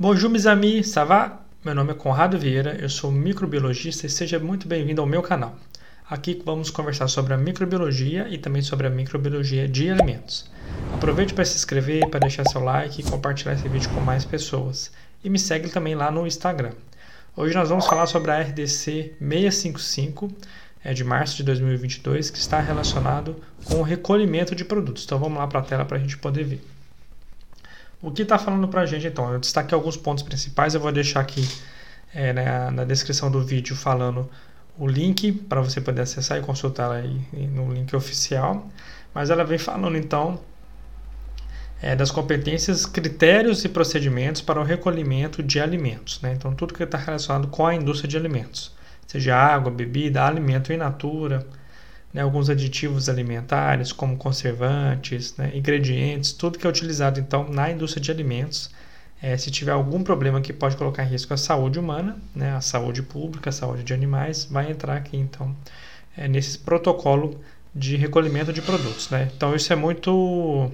Bonjour mes amis, ça va? Meu nome é Conrado Vieira, eu sou microbiologista e seja muito bem-vindo ao meu canal. Aqui vamos conversar sobre a microbiologia e também sobre a microbiologia de alimentos. Aproveite para se inscrever, para deixar seu like e compartilhar esse vídeo com mais pessoas. E me segue também lá no Instagram. Hoje nós vamos falar sobre a RDC 655, é de março de 2022, que está relacionado com o recolhimento de produtos. Então vamos lá para a tela para a gente poder ver. O que está falando para a gente então? Eu destaquei alguns pontos principais, eu vou deixar aqui é, na, na, descrição do vídeo falando o link para você poder acessar e consultar aí no link oficial. Mas ela vem falando então é, das competências, critérios e procedimentos para o recolhimento de alimentos. Né? Então, tudo que está relacionado com a indústria de alimentos, seja água, bebida, alimento in natura, né, alguns aditivos alimentares, como conservantes, né, ingredientes, tudo que é utilizado então na indústria de alimentos. É, se tiver algum problema que pode colocar em risco a saúde humana, né, a saúde pública, a saúde de animais, vai entrar aqui então é, nesse protocolo de recolhimento de produtos. Né? Então isso é muito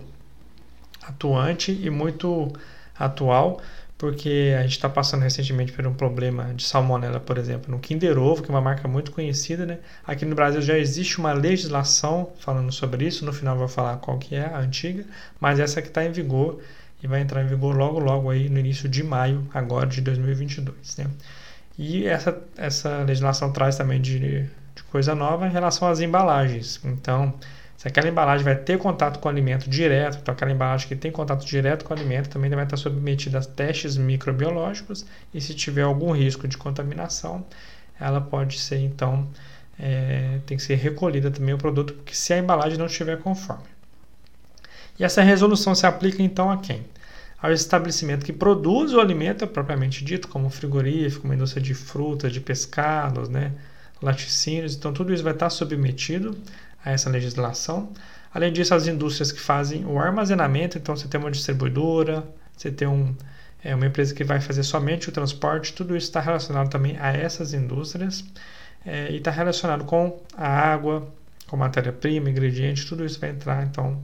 atuante e muito atual porque a gente está passando recentemente por um problema de salmonela, por exemplo, no Kinder Ovo, que é uma marca muito conhecida, né? Aqui no Brasil já existe uma legislação falando sobre isso, no final vou falar qual que é a antiga, mas essa que está em vigor e vai entrar em vigor logo logo aí no início de maio agora de 2022, né? E essa, essa legislação traz também de, de coisa nova em relação às embalagens. Então, se aquela embalagem vai ter contato com o alimento direto, então aquela embalagem que tem contato direto com o alimento também vai estar submetida a testes microbiológicos e se tiver algum risco de contaminação, ela pode ser então é, tem que ser recolhida também o produto, porque se a embalagem não estiver conforme. E essa resolução se aplica então a quem? Ao estabelecimento que produz o alimento propriamente dito, como frigorífico, uma indústria de frutas, de pescados, né, laticínios, então tudo isso vai estar submetido a essa legislação. Além disso, as indústrias que fazem o armazenamento, então você tem uma distribuidora, você tem um, é, uma empresa que vai fazer somente o transporte, tudo isso está relacionado também a essas indústrias é, e está relacionado com a água, com matéria-prima, ingrediente, tudo isso vai entrar então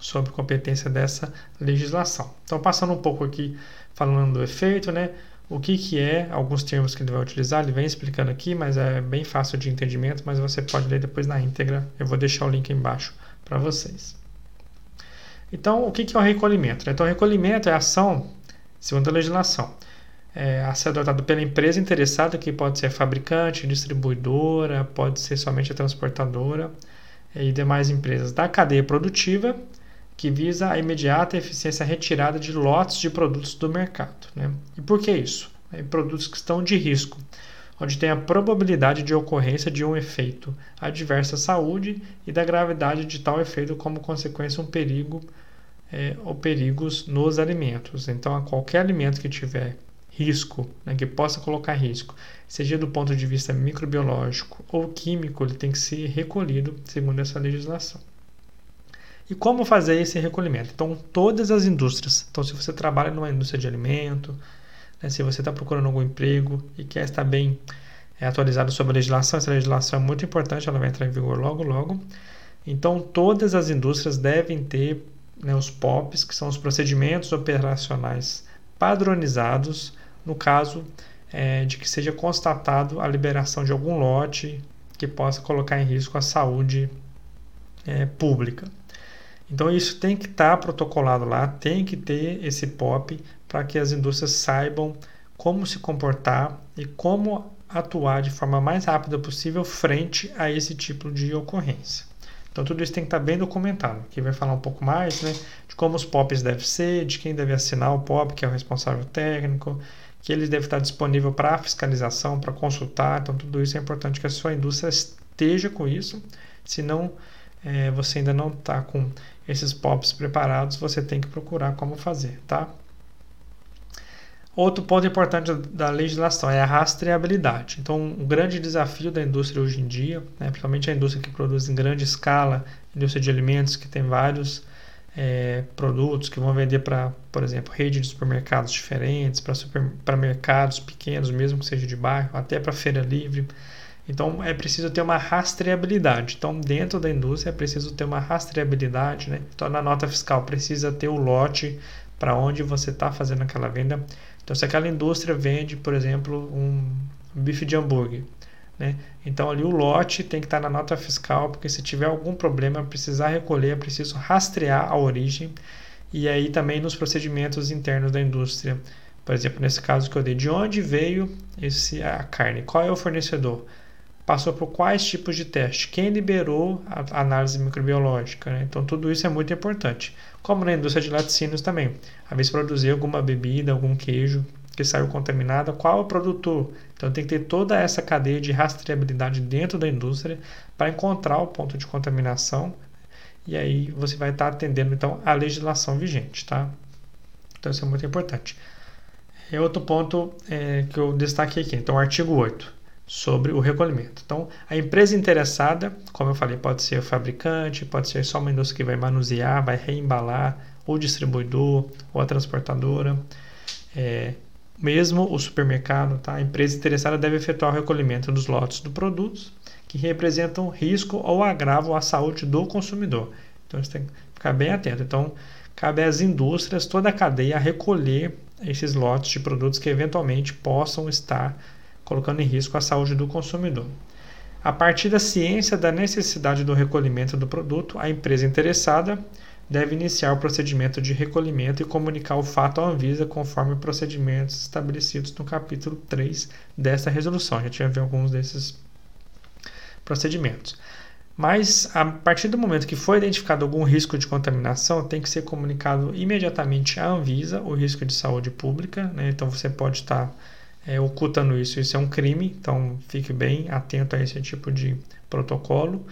sobre competência dessa legislação. Então, passando um pouco aqui, falando do efeito, né? O que, que é, alguns termos que ele vai utilizar, ele vem explicando aqui, mas é bem fácil de entendimento, mas você pode ler depois na íntegra. Eu vou deixar o link embaixo para vocês. Então, o que, que é o recolhimento? Então, o recolhimento é a ação, segundo a legislação, é, a ser adotada pela empresa interessada, que pode ser fabricante, distribuidora, pode ser somente a transportadora e demais empresas da cadeia produtiva, que visa a imediata eficiência retirada de lotes de produtos do mercado. Né? E por que isso? É produtos que estão de risco, onde tem a probabilidade de ocorrência de um efeito adverso à saúde e da gravidade de tal efeito como consequência um perigo é, ou perigos nos alimentos. Então, a qualquer alimento que tiver risco, né, que possa colocar risco, seja do ponto de vista microbiológico ou químico, ele tem que ser recolhido segundo essa legislação. E como fazer esse recolhimento? Então, todas as indústrias. Então, se você trabalha numa indústria de alimento, né, se você está procurando algum emprego e quer estar bem é, atualizado sobre a legislação, essa legislação é muito importante, ela vai entrar em vigor logo, logo. Então, todas as indústrias devem ter né, os POPs, que são os procedimentos operacionais padronizados, no caso é, de que seja constatado a liberação de algum lote que possa colocar em risco a saúde é, pública. Então isso tem que estar tá protocolado lá, tem que ter esse POP para que as indústrias saibam como se comportar e como atuar de forma mais rápida possível frente a esse tipo de ocorrência. Então tudo isso tem que estar tá bem documentado. Aqui vai falar um pouco mais né, de como os POPs devem ser, de quem deve assinar o POP, que é o responsável técnico, que ele deve estar disponível para fiscalização, para consultar. Então tudo isso é importante que a sua indústria esteja com isso, senão é, você ainda não está com esses POPs preparados, você tem que procurar como fazer, tá? Outro ponto importante da legislação é a rastreabilidade. Então, um grande desafio da indústria hoje em dia, né, principalmente a indústria que produz em grande escala, indústria de alimentos que tem vários é, produtos que vão vender para, por exemplo, rede de supermercados diferentes, para super, mercados pequenos, mesmo que seja de bairro, até para feira livre. Então é preciso ter uma rastreabilidade. Então dentro da indústria é preciso ter uma rastreabilidade, né? Então na nota fiscal precisa ter o lote para onde você está fazendo aquela venda. Então, se aquela indústria vende, por exemplo, um bife de hambúrguer, né? Então ali o lote tem que estar tá na nota fiscal, porque se tiver algum problema, precisar recolher, é preciso rastrear a origem e aí também nos procedimentos internos da indústria. Por exemplo, nesse caso que eu dei, de onde veio esse, a carne? Qual é o fornecedor? Passou por quais tipos de teste? Quem liberou a análise microbiológica? Né? Então, tudo isso é muito importante. Como na indústria de laticínios também. Às vezes, produzir alguma bebida, algum queijo que saiu contaminada, qual é o produtor? Então, tem que ter toda essa cadeia de rastreabilidade dentro da indústria para encontrar o ponto de contaminação e aí você vai estar atendendo então a legislação vigente, tá? Então, isso é muito importante. É outro ponto é, que eu destaquei aqui. Então, artigo 8 sobre o recolhimento. Então, a empresa interessada, como eu falei, pode ser o fabricante, pode ser só uma indústria que vai manusear, vai reembalar, o distribuidor, ou a transportadora, é, mesmo o supermercado, tá? a empresa interessada deve efetuar o recolhimento dos lotes do produtos que representam risco ou agravo à saúde do consumidor. Então, você tem que ficar bem atento. Então, cabe às indústrias, toda a cadeia, recolher esses lotes de produtos que eventualmente possam estar colocando em risco a saúde do consumidor. A partir da ciência da necessidade do recolhimento do produto, a empresa interessada deve iniciar o procedimento de recolhimento e comunicar o fato à Anvisa conforme procedimentos estabelecidos no capítulo 3 desta resolução. Já viu alguns desses procedimentos. Mas a partir do momento que foi identificado algum risco de contaminação, tem que ser comunicado imediatamente à Anvisa o risco de saúde pública. Né? Então você pode estar é, ocultando isso, isso é um crime, então fique bem atento a esse tipo de protocolo.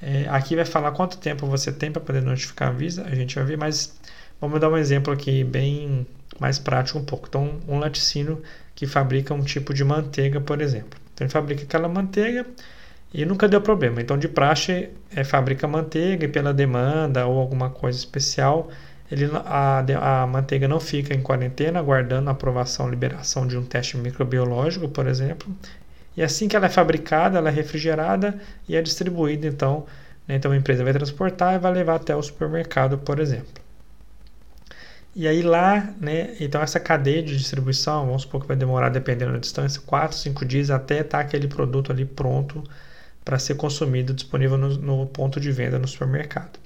É, aqui vai falar quanto tempo você tem para poder notificar a Anvisa, a gente vai ver, mas vamos dar um exemplo aqui bem mais prático um pouco. Então, um laticínio que fabrica um tipo de manteiga, por exemplo. Então, ele fabrica aquela manteiga e nunca deu problema. Então, de praxe, é, fabrica manteiga e pela demanda ou alguma coisa especial, ele, a, a manteiga não fica em quarentena, aguardando a aprovação, liberação de um teste microbiológico, por exemplo. E assim que ela é fabricada, ela é refrigerada e é distribuída, então, né, então a empresa vai transportar e vai levar até o supermercado, por exemplo. E aí lá, né, então essa cadeia de distribuição, vamos supor que vai demorar, dependendo da distância, 4, 5 dias até estar tá aquele produto ali pronto para ser consumido, disponível no, no ponto de venda no supermercado.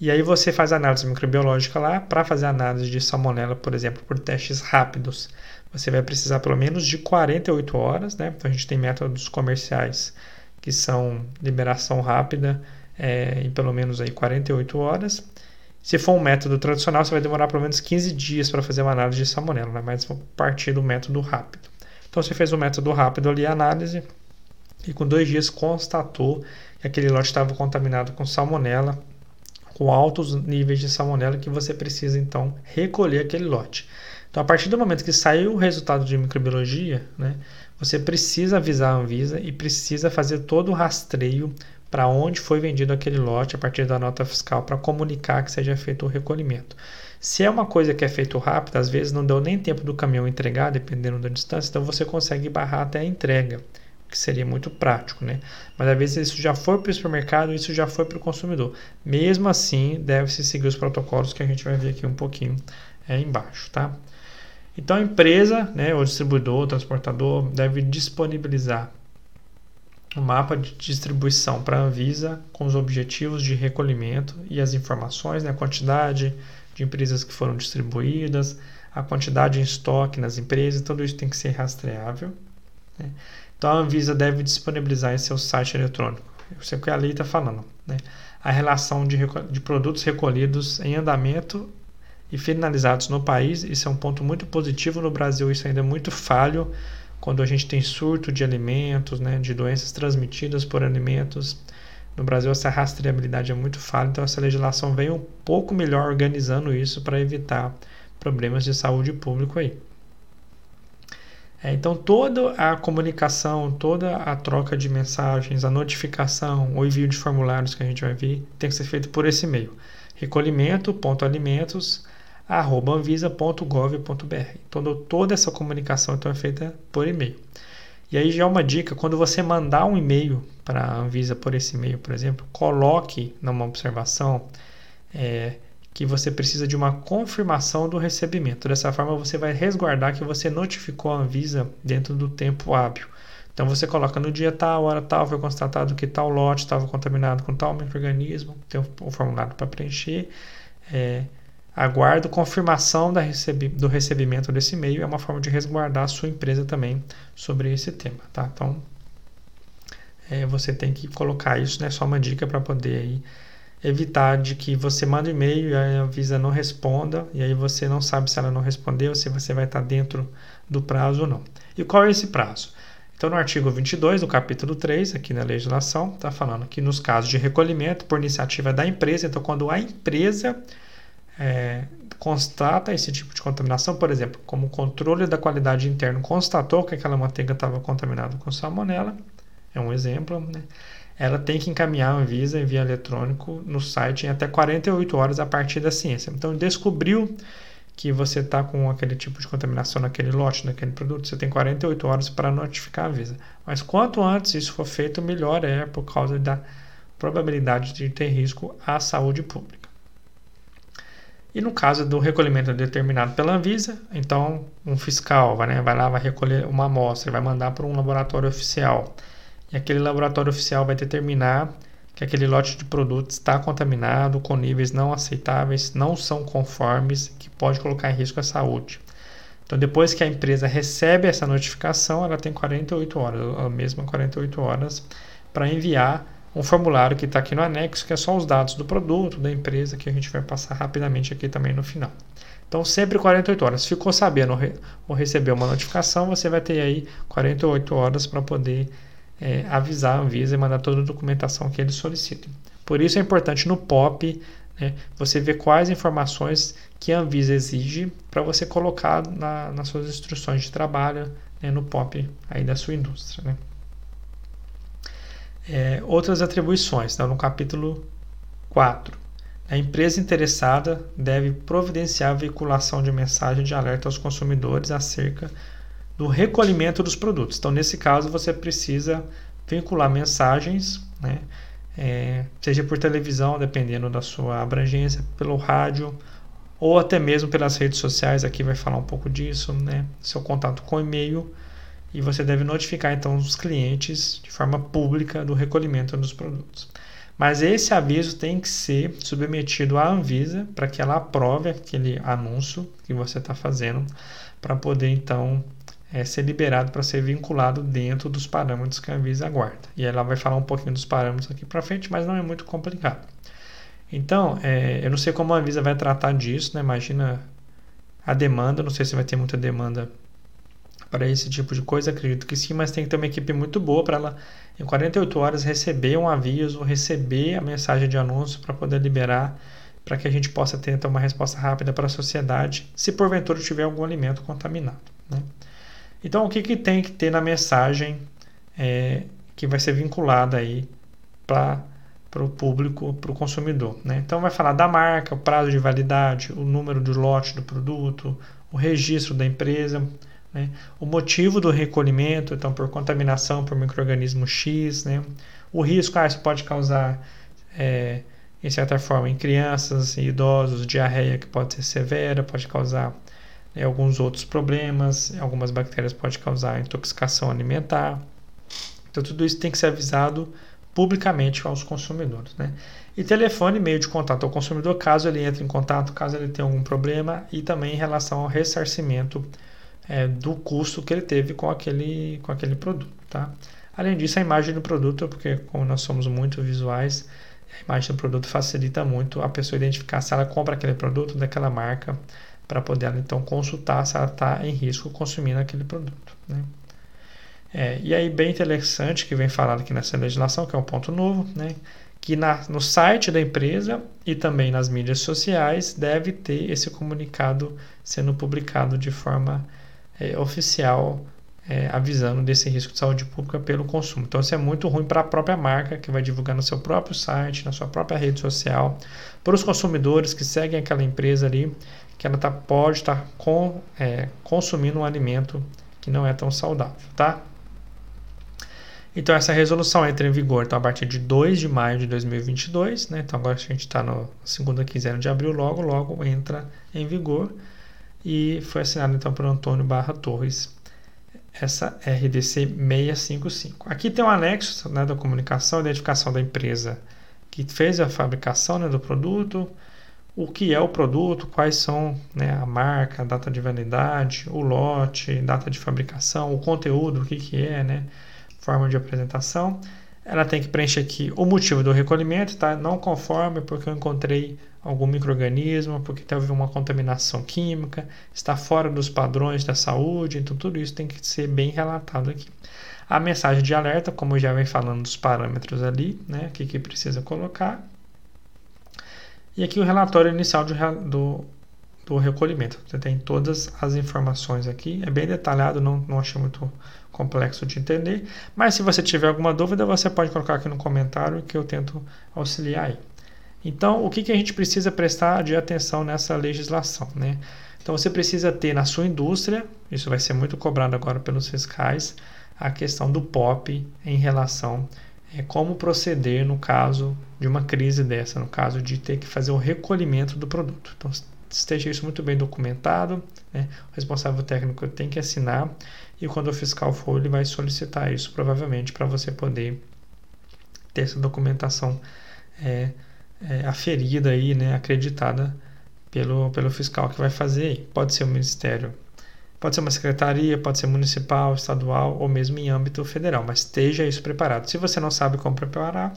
E aí você faz análise microbiológica lá para fazer análise de salmonela, por exemplo, por testes rápidos. Você vai precisar pelo menos de 48 horas, né? Então a gente tem métodos comerciais que são liberação rápida é, em pelo menos aí 48 horas. Se for um método tradicional, você vai demorar pelo menos 15 dias para fazer uma análise de salmonela, né? mas vou partir do método rápido. Então você fez o método rápido ali, a análise, e com dois dias constatou que aquele lote estava contaminado com salmonela com altos níveis de salmonela que você precisa então recolher aquele lote. Então, a partir do momento que saiu o resultado de microbiologia, né, você precisa avisar a Anvisa e precisa fazer todo o rastreio para onde foi vendido aquele lote a partir da nota fiscal para comunicar que seja feito o recolhimento. Se é uma coisa que é feito rápido, às vezes não deu nem tempo do caminhão entregar, dependendo da distância, então você consegue barrar até a entrega que seria muito prático, né? Mas às vezes isso já foi para o supermercado, isso já foi para o consumidor. Mesmo assim, deve-se seguir os protocolos que a gente vai ver aqui um pouquinho é, embaixo, tá? Então a empresa, né, o distribuidor, o transportador, deve disponibilizar um mapa de distribuição para a Anvisa com os objetivos de recolhimento e as informações, né, a quantidade de empresas que foram distribuídas, a quantidade em estoque nas empresas, tudo isso tem que ser rastreável. Né? Então a Anvisa deve disponibilizar em seu site eletrônico. Eu sei o que a lei está falando. Né? A relação de, de produtos recolhidos em andamento e finalizados no país. Isso é um ponto muito positivo. No Brasil, isso ainda é muito falho quando a gente tem surto de alimentos, né, de doenças transmitidas por alimentos. No Brasil, essa rastreabilidade é muito falha, então essa legislação vem um pouco melhor organizando isso para evitar problemas de saúde pública aí. É, então, toda a comunicação, toda a troca de mensagens, a notificação, o envio de formulários que a gente vai ver, tem que ser feito por esse e-mail. recolhimento.alimentos.anvisa.gov.br. Então, toda essa comunicação então, é feita por e-mail. E aí já é uma dica, quando você mandar um e-mail para a Anvisa por esse e-mail, por exemplo, coloque numa observação é, que você precisa de uma confirmação do recebimento. Dessa forma, você vai resguardar que você notificou a Anvisa dentro do tempo hábil. Então, você coloca no dia tal, hora tal, foi constatado que tal lote estava contaminado com tal microorganismo, tem o formulário para preencher. É, aguardo confirmação recebi do recebimento desse e-mail. É uma forma de resguardar a sua empresa também sobre esse tema. Tá? Então, é, você tem que colocar isso, né? Só uma dica para poder aí evitar de que você manda e-mail e a Visa não responda e aí você não sabe se ela não respondeu, se você vai estar dentro do prazo ou não. E qual é esse prazo? Então, no artigo 22 do capítulo 3, aqui na legislação, está falando que nos casos de recolhimento por iniciativa da empresa, então, quando a empresa é, constata esse tipo de contaminação, por exemplo, como o controle da qualidade interna constatou que aquela manteiga estava contaminada com salmonela, é um exemplo, né? Ela tem que encaminhar a Anvisa em via eletrônico no site em até 48 horas a partir da ciência. Então, descobriu que você está com aquele tipo de contaminação naquele lote, naquele produto, você tem 48 horas para notificar a Anvisa. Mas quanto antes isso for feito, melhor é por causa da probabilidade de ter risco à saúde pública. E no caso do recolhimento determinado pela Anvisa, então um fiscal vai, né, vai lá, vai recolher uma amostra, vai mandar para um laboratório oficial e aquele laboratório oficial vai determinar que aquele lote de produtos está contaminado com níveis não aceitáveis, não são conformes, que pode colocar em risco a saúde. Então, depois que a empresa recebe essa notificação, ela tem 48 horas, a mesma 48 horas, para enviar um formulário que está aqui no anexo, que é só os dados do produto, da empresa, que a gente vai passar rapidamente aqui também no final. Então, sempre 48 horas. Ficou sabendo ou recebeu uma notificação, você vai ter aí 48 horas para poder é, avisar a Anvisa e mandar toda a documentação que eles solicitem. Por isso é importante no POP né, você ver quais informações que a Anvisa exige para você colocar na, nas suas instruções de trabalho né, no POP aí da sua indústria. Né. É, outras atribuições, tá, no capítulo 4. A empresa interessada deve providenciar a veiculação de mensagem de alerta aos consumidores acerca do recolhimento dos produtos. Então, nesse caso, você precisa vincular mensagens, né? É, seja por televisão, dependendo da sua abrangência, pelo rádio ou até mesmo pelas redes sociais. Aqui vai falar um pouco disso, né? Seu contato com e-mail e você deve notificar então os clientes de forma pública do recolhimento dos produtos. Mas esse aviso tem que ser submetido à Anvisa para que ela aprove aquele anúncio que você está fazendo, para poder então é, ser liberado para ser vinculado dentro dos parâmetros que a Anvisa aguarda. E ela vai falar um pouquinho dos parâmetros aqui para frente, mas não é muito complicado. Então, é, eu não sei como a Anvisa vai tratar disso, né? Imagina a demanda, não sei se vai ter muita demanda para esse tipo de coisa, acredito que sim, mas tem que ter uma equipe muito boa para ela, em 48 horas, receber um aviso, receber a mensagem de anúncio para poder liberar, para que a gente possa ter então, uma resposta rápida para a sociedade, se porventura tiver algum alimento contaminado. Né? Então, o que, que tem que ter na mensagem é, que vai ser vinculada aí para o público, para o consumidor? Né? Então, vai falar da marca, o prazo de validade, o número de lote do produto, o registro da empresa, né? o motivo do recolhimento, então, por contaminação por microorganismo X, né? o risco, ah, isso pode causar. É, em certa forma, em crianças e idosos, diarreia que pode ser severa, pode causar é, alguns outros problemas, algumas bactérias podem causar intoxicação alimentar. Então, tudo isso tem que ser avisado publicamente aos consumidores. Né? E telefone, meio de contato ao consumidor, caso ele entre em contato, caso ele tenha algum problema, e também em relação ao ressarcimento é, do custo que ele teve com aquele, com aquele produto. Tá? Além disso, a imagem do produto, porque como nós somos muito visuais, a imagem do produto facilita muito a pessoa identificar se ela compra aquele produto daquela marca para poder então consultar se ela está em risco consumindo aquele produto. Né? É, e aí, bem interessante que vem falado aqui nessa legislação, que é um ponto novo, né? que na, no site da empresa e também nas mídias sociais deve ter esse comunicado sendo publicado de forma é, oficial, é, avisando desse risco de saúde pública pelo consumo. Então, isso é muito ruim para a própria marca, que vai divulgar no seu próprio site, na sua própria rede social, para os consumidores que seguem aquela empresa ali, que ela tá, pode estar tá com, é, consumindo um alimento que não é tão saudável, tá? Então essa resolução entra em vigor então, a partir de 2 de maio de 2022, né? Então agora a gente está na segunda quinzena de abril, logo, logo entra em vigor. E foi assinado então por Antônio Barra Torres essa RDC 655. Aqui tem um anexo né, da comunicação, identificação da empresa que fez a fabricação né, do produto, o que é o produto, quais são né, a marca, a data de validade, o lote, data de fabricação, o conteúdo, o que, que é, né, forma de apresentação. Ela tem que preencher aqui o motivo do recolhimento, tá? Não conforme porque eu encontrei algum microorganismo, porque teve uma contaminação química, está fora dos padrões da saúde, então tudo isso tem que ser bem relatado aqui. A mensagem de alerta, como já vem falando dos parâmetros ali, né, o que, que precisa colocar. E aqui o relatório inicial de, do, do recolhimento. Você tem todas as informações aqui, é bem detalhado, não, não achei muito complexo de entender, mas se você tiver alguma dúvida, você pode colocar aqui no comentário que eu tento auxiliar aí. Então, o que, que a gente precisa prestar de atenção nessa legislação? Né? Então, você precisa ter na sua indústria, isso vai ser muito cobrado agora pelos fiscais, a questão do POP em relação é, como proceder no caso de uma crise dessa, no caso de ter que fazer o recolhimento do produto. Então, esteja isso muito bem documentado, né? o responsável técnico tem que assinar e quando o fiscal for, ele vai solicitar isso provavelmente para você poder ter essa documentação é, é, aferida aí, né, acreditada pelo, pelo fiscal que vai fazer. Pode ser o Ministério, pode ser uma secretaria, pode ser municipal, estadual ou mesmo em âmbito federal, mas esteja isso preparado. Se você não sabe como preparar,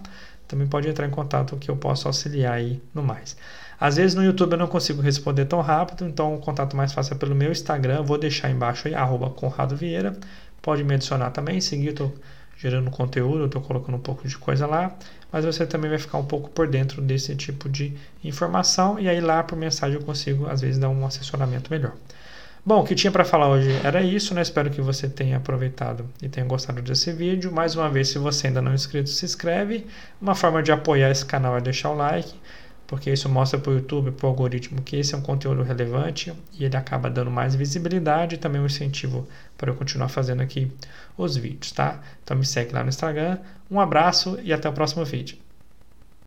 também pode entrar em contato que eu posso auxiliar aí no mais. Às vezes no YouTube eu não consigo responder tão rápido, então o contato mais fácil é pelo meu Instagram, vou deixar embaixo aí, arroba Conrado Vieira. Pode me adicionar também, seguir, eu gerando conteúdo, eu colocando um pouco de coisa lá mas você também vai ficar um pouco por dentro desse tipo de informação e aí lá por mensagem eu consigo às vezes dar um assessoramento melhor. Bom, o que tinha para falar hoje era isso, né? Espero que você tenha aproveitado e tenha gostado desse vídeo. Mais uma vez, se você ainda não é inscrito, se inscreve. Uma forma de apoiar esse canal é deixar o like, porque isso mostra para o YouTube, para o algoritmo, que esse é um conteúdo relevante e ele acaba dando mais visibilidade e também um incentivo para eu continuar fazendo aqui os vídeos, tá? Então me segue lá no Instagram. Um abraço e até o próximo vídeo.